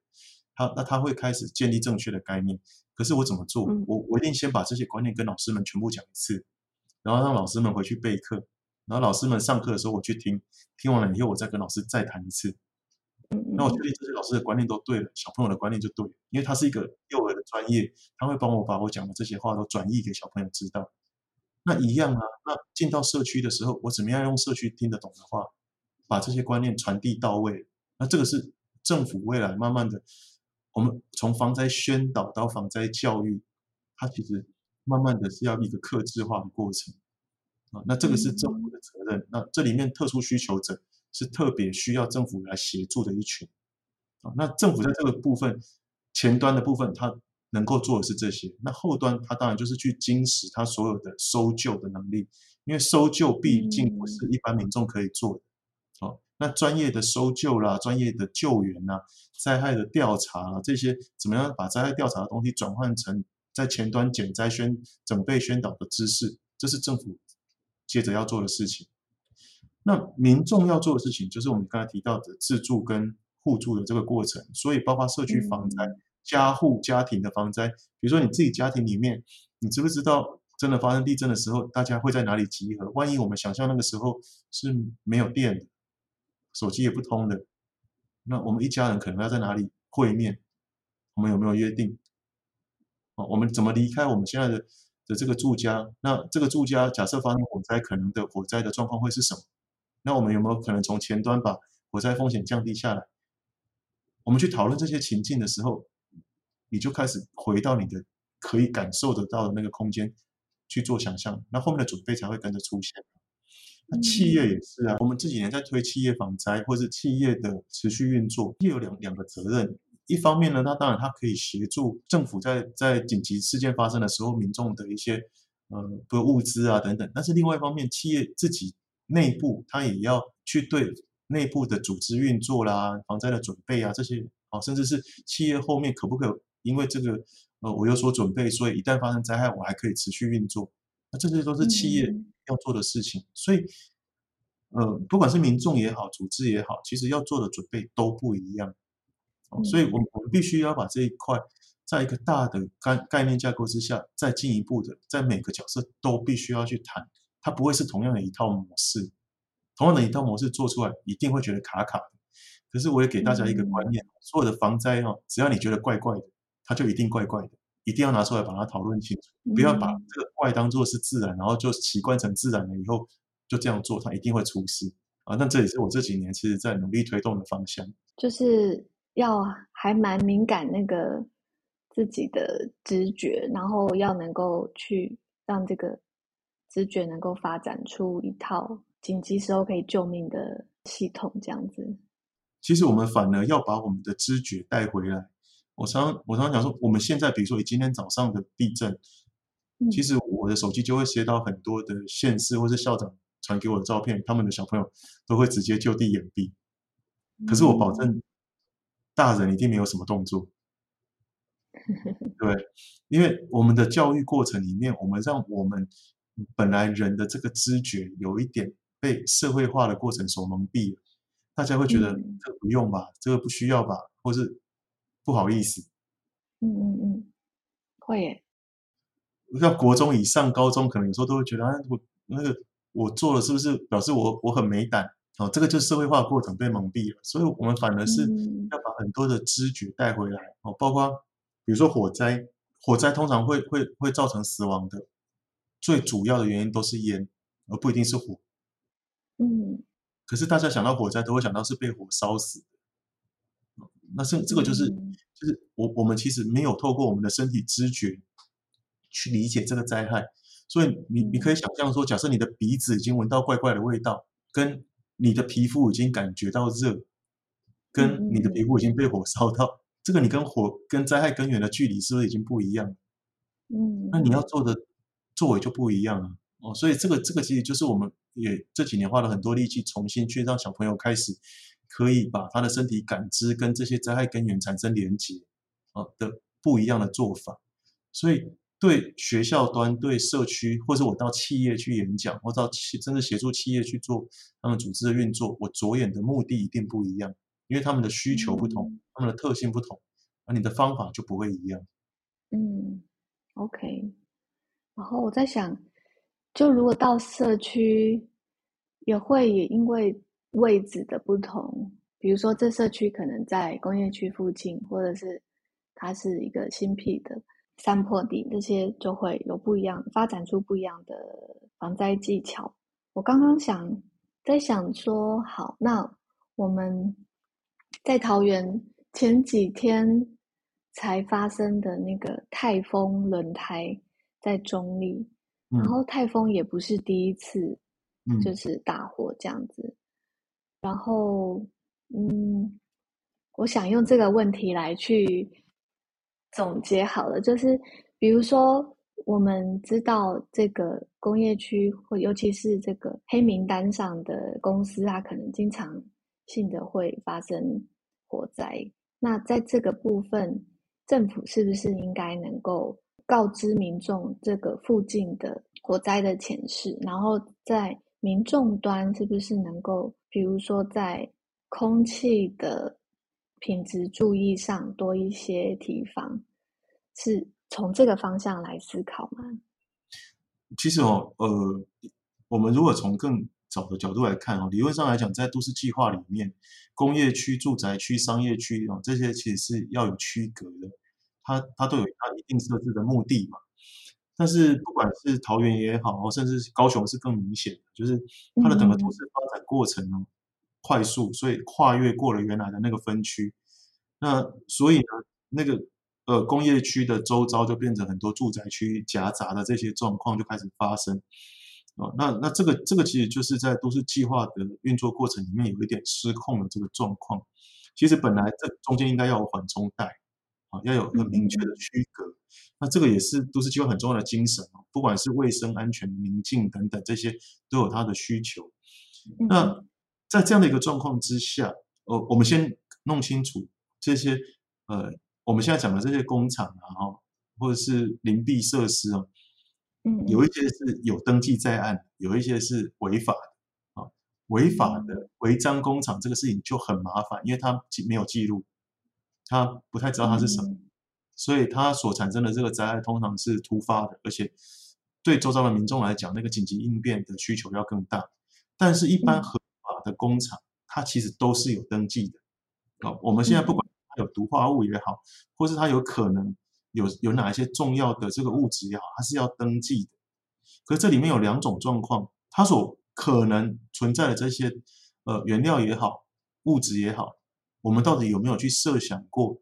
他那他会开始建立正确的概念。可是我怎么做？我我一定先把这些观念跟老师们全部讲一次，然后让老师们回去备课，然后老师们上课的时候我去听，听完了以后我再跟老师再谈一次。那我确定这些老师的观念都对了，小朋友的观念就对了，因为他是一个幼儿的专业，他会帮我把我讲的这些话都转译给小朋友知道。那一样啊，那进到社区的时候，我怎么样用社区听得懂的话，把这些观念传递到位？那这个是政府未来慢慢的，我们从防灾宣导到防灾教育，它其实慢慢的是要一个客制化的过程啊。那这个是政府的责任。那这里面特殊需求者是特别需要政府来协助的一群啊。那政府在这个部分前端的部分，它能够做的是这些，那后端它当然就是去精实它所有的搜救的能力，因为搜救毕竟不是一般民众可以做的。哦，那专业的搜救啦，专业的救援啦，灾害的调查啦，这些怎么样把灾害调查的东西转换成在前端减灾宣整备宣导的知识，这是政府接着要做的事情。那民众要做的事情，就是我们刚才提到的自助跟互助的这个过程。所以，包括社区防灾、家户家庭的防灾，比如说你自己家庭里面，你知不知道真的发生地震的时候，大家会在哪里集合？万一我们想象那个时候是没有电的，手机也不通的，那我们一家人可能要在哪里会面？我们有没有约定？哦，我们怎么离开我们现在的的这个住家？那这个住家假设发生火灾，可能的火灾的状况会是什么？那我们有没有可能从前端把火灾风险降低下来？我们去讨论这些情境的时候，你就开始回到你的可以感受得到的那个空间去做想象，那后面的准备才会跟着出现。那企业也是啊，我们这几年在推企业防灾或是企业的持续运作，也有两两个责任。一方面呢，那当然它可以协助政府在在紧急事件发生的时候，民众的一些呃的物资啊等等。但是另外一方面，企业自己。内部它也要去对内部的组织运作啦、防灾的准备啊这些，啊，甚至是企业后面可不可以因为这个呃我有所准备，所以一旦发生灾害我还可以持续运作，那这些都是企业要做的事情。所以呃不管是民众也好，组织也好，其实要做的准备都不一样。所以我们我们必须要把这一块在一个大的概概念架构之下，再进一步的在每个角色都必须要去谈。它不会是同样的一套模式，同样的一套模式做出来一定会觉得卡卡的。可是我也给大家一个观念：所有的防灾哈，只要你觉得怪怪的，它就一定怪怪的，一定要拿出来把它讨论清楚，不要把这个怪当做是自然，然后就习惯成自然了以后就这样做，它一定会出事啊。那这也是我这几年其实在努力推动的方向，就是要还蛮敏感那个自己的直觉，然后要能够去让这个。直觉能够发展出一套紧急时候可以救命的系统，这样子。其实我们反而要把我们的知觉带回来。我常我常常讲说，我们现在比如说以今天早上的地震，嗯、其实我的手机就会接到很多的县市或是校长传给我的照片，他们的小朋友都会直接就地掩蔽。可是我保证，大人一定没有什么动作。对，因为我们的教育过程里面，我们让我们。本来人的这个知觉有一点被社会化的过程所蒙蔽了，大家会觉得这个不用吧，嗯、这个不需要吧，或是不好意思。嗯嗯嗯，会耶。像国中以上、高中，可能有时候都会觉得，啊，我那个我做了，是不是表示我我很没胆？哦，这个就是社会化的过程被蒙蔽了。所以，我们反而是要把很多的知觉带回来。哦，包括比如说火灾，火灾通常会会会造成死亡的。最主要的原因都是烟，而不一定是火。嗯，可是大家想到火灾，都会想到是被火烧死的。那这这个就是，嗯、就是我我们其实没有透过我们的身体知觉去理解这个灾害，所以你你可以想象说，假设你的鼻子已经闻到怪怪的味道，跟你的皮肤已经感觉到热，跟你的皮肤已经被火烧到，嗯、这个你跟火跟灾害根源的距离是不是已经不一样？嗯，那你要做的。作为就不一样了。哦，所以这个这个其实就是我们也这几年花了很多力气，重新去让小朋友开始可以把他的身体感知跟这些灾害根源产生连结啊的不一样的做法。所以对学校端、对社区，或者我到企业去演讲，或到企甚至协助企业去做他们组织的运作，我着眼的目的一定不一样，因为他们的需求不同，嗯、他们的特性不同，而你的方法就不会一样。嗯，OK。然后我在想，就如果到社区，也会也因为位置的不同，比如说这社区可能在工业区附近，或者是它是一个新辟的山坡地，这些就会有不一样，发展出不一样的防灾技巧。我刚刚想在想说，好，那我们在桃园前几天才发生的那个泰丰轮胎。在中坜，然后泰丰也不是第一次，嗯、就是大火这样子。然后，嗯，我想用这个问题来去总结好了，就是比如说，我们知道这个工业区，或尤其是这个黑名单上的公司啊，可能经常性的会发生火灾。那在这个部分，政府是不是应该能够？告知民众这个附近的火灾的前世，然后在民众端是不是能够，比如说在空气的品质注意上多一些提防，是从这个方向来思考吗？其实哦，呃，我们如果从更早的角度来看哦，理论上来讲，在都市计划里面，工业区、住宅区、商业区哦，这些其实是要有区隔的，它它都有它一定设置的目的嘛。但是不管是桃园也好，甚至高雄是更明显的，就是它的整个都市发展过程呢、嗯、快速，所以跨越过了原来的那个分区。那所以呢，那个呃工业区的周遭就变成很多住宅区夹杂的这些状况就开始发生。哦，那那这个这个其实就是在都市计划的运作过程里面有一点失控的这个状况。其实本来这中间应该要有缓冲带。啊，要有个明确的区隔，那这个也是都市计划很重要的精神哦。不管是卫生、安全、宁静等等，这些都有它的需求。那在这样的一个状况之下，呃，我们先弄清楚这些呃，我们现在讲的这些工厂啊，或者是林地设施啊，嗯，有一些是有登记在案，有一些是违法的啊。违法的违章工厂这个事情就很麻烦，因为它没有记录。他不太知道它是什么，嗯、所以它所产生的这个灾害通常是突发的，而且对周遭的民众来讲，那个紧急应变的需求要更大。但是，一般合法的工厂，它其实都是有登记的。哦，我们现在不管它有毒化物也好，或是它有可能有有哪一些重要的这个物质也好，它是要登记的。可是这里面有两种状况，它所可能存在的这些呃原料也好，物质也好。我们到底有没有去设想过，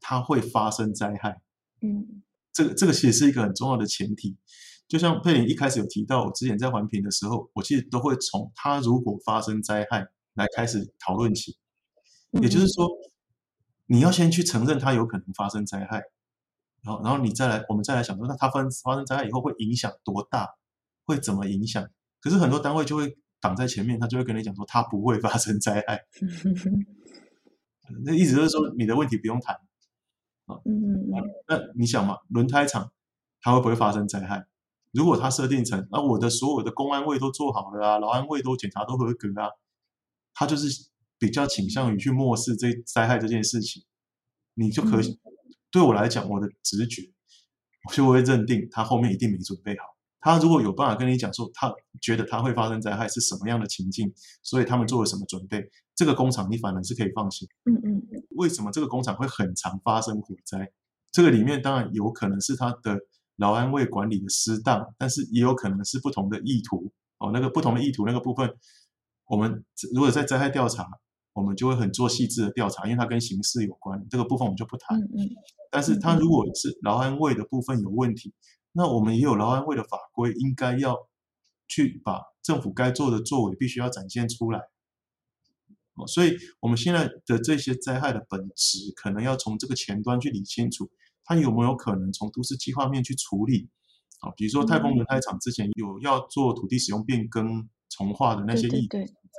它会发生灾害？嗯，这个这个其实是一个很重要的前提。就像佩林一开始有提到，我之前在环评的时候，我其实都会从它如果发生灾害来开始讨论起。也就是说，你要先去承认它有可能发生灾害，然后然后你再来，我们再来想说，那它发生发生灾害以后会影响多大？会怎么影响？可是很多单位就会挡在前面，他就会跟你讲说，它不会发生灾害。那意思就是说，你的问题不用谈啊。嗯，那你想嘛，轮胎厂它会不会发生灾害？如果它设定成，那我的所有的公安卫都做好了啊，劳安卫都检查都合格啊，它就是比较倾向于去漠视这灾害这件事情，你就可以，嗯，对我来讲，我的直觉，我就会认定他后面一定没准备好。他如果有办法跟你讲说，他觉得他会发生灾害是什么样的情境，所以他们做了什么准备，这个工厂你反而是可以放心。嗯嗯。为什么这个工厂会很常发生火灾？这个里面当然有可能是他的劳安卫管理的失当，但是也有可能是不同的意图。哦，那个不同的意图那个部分，我们如果在灾害调查，我们就会很做细致的调查，因为它跟形式有关，这个部分我们就不谈。嗯嗯。但是他如果是劳安卫的部分有问题。那我们也有劳安会的法规，应该要去把政府该做的作为，必须要展现出来。哦，所以我们现在的这些灾害的本质，可能要从这个前端去理清楚，它有没有可能从都市计划面去处理。啊，比如说泰丰轮胎厂之前有要做土地使用变更重划的那些议题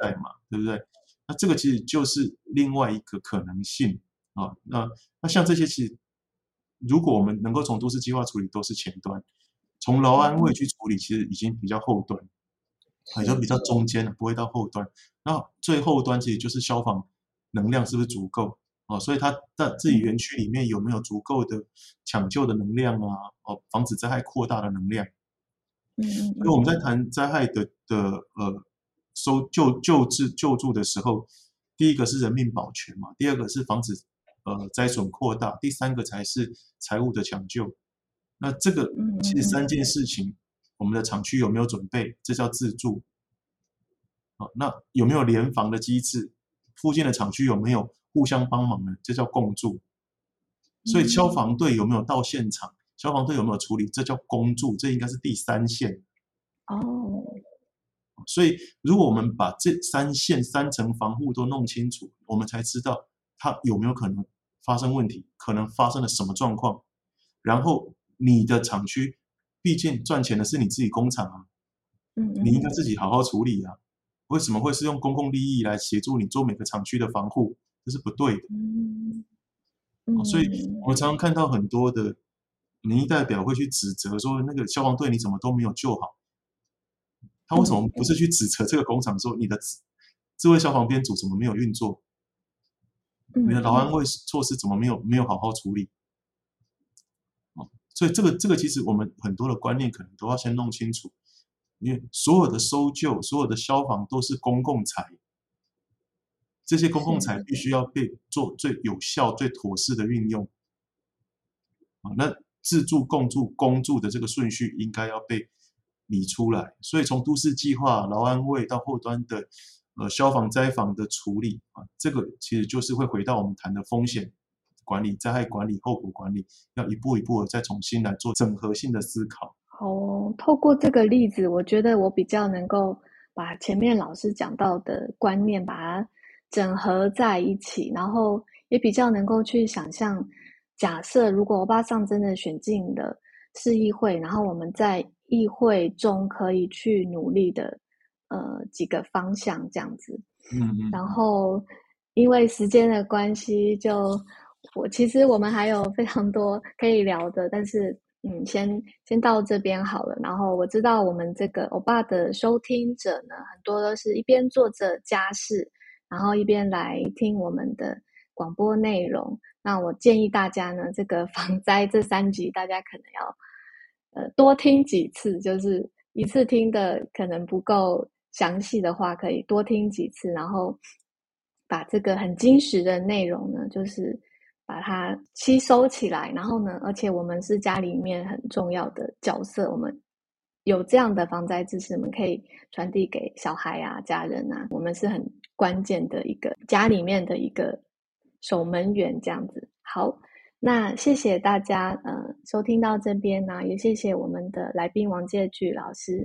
在嘛，对不对？那这个其实就是另外一个可能性啊。那那像这些其实。如果我们能够从都市计划处理，都是前端；从劳安卫去处理，其实已经比较后端，也就比较中间了，不会到后端。那最后端其实就是消防能量是不是足够哦？所以它在自己园区里面有没有足够的抢救的能量啊？哦，防止灾害扩大的能量。嗯嗯。所以我们在谈灾害的的呃搜救救治救助的时候，第一个是人命保全嘛，第二个是防止。呃，灾损扩大，第三个才是财务的抢救。那这个其实三件事情，嗯、我们的厂区有没有准备？这叫自助。好，那有没有联防的机制？附近的厂区有没有互相帮忙呢？这叫共助。所以消防队有没有到现场？嗯、消防队有没有处理？这叫公助。这应该是第三线。哦。所以，如果我们把这三线三层防护都弄清楚，我们才知道它有没有可能。发生问题，可能发生了什么状况？然后你的厂区，毕竟赚钱的是你自己工厂啊，嗯，你应该自己好好处理啊。为什么会是用公共利益来协助你做每个厂区的防护？这是不对的。嗯，所以我们常常看到很多的民意代表会去指责说，那个消防队你怎么都没有救好？他为什么不是去指责这个工厂说你的智慧消防编组怎么没有运作？你的劳安卫措施怎么没有没有好好处理？所以这个这个其实我们很多的观念可能都要先弄清楚，因为所有的搜救、所有的消防都是公共财，这些公共财必须要被做最有效、最妥适的运用。啊，那自助、共助、公助的这个顺序应该要被理出来。所以从都市计划、劳安卫到后端的呃消防灾防的处理啊，这个其实就是会回到我们谈的风险。管理灾害管理、后果管理，要一步一步的再重新来做整合性的思考。哦，透过这个例子，我觉得我比较能够把前面老师讲到的观念把它整合在一起，然后也比较能够去想象，假设如果欧巴桑真的选进了市议会，然后我们在议会中可以去努力的呃几个方向这样子。嗯嗯。然后因为时间的关系，就。我其实我们还有非常多可以聊的，但是嗯，先先到这边好了。然后我知道我们这个欧巴的收听者呢，很多都是一边做着家事，然后一边来听我们的广播内容。那我建议大家呢，这个防 灾这三集，大家可能要呃多听几次，就是一次听的可能不够详细的话，可以多听几次，然后把这个很精实的内容呢，就是。把它吸收起来，然后呢，而且我们是家里面很重要的角色，我们有这样的防灾知识，我们可以传递给小孩啊、家人啊，我们是很关键的一个家里面的一个守门员，这样子。好，那谢谢大家，呃，收听到这边呢、也谢谢我们的来宾王介巨老师。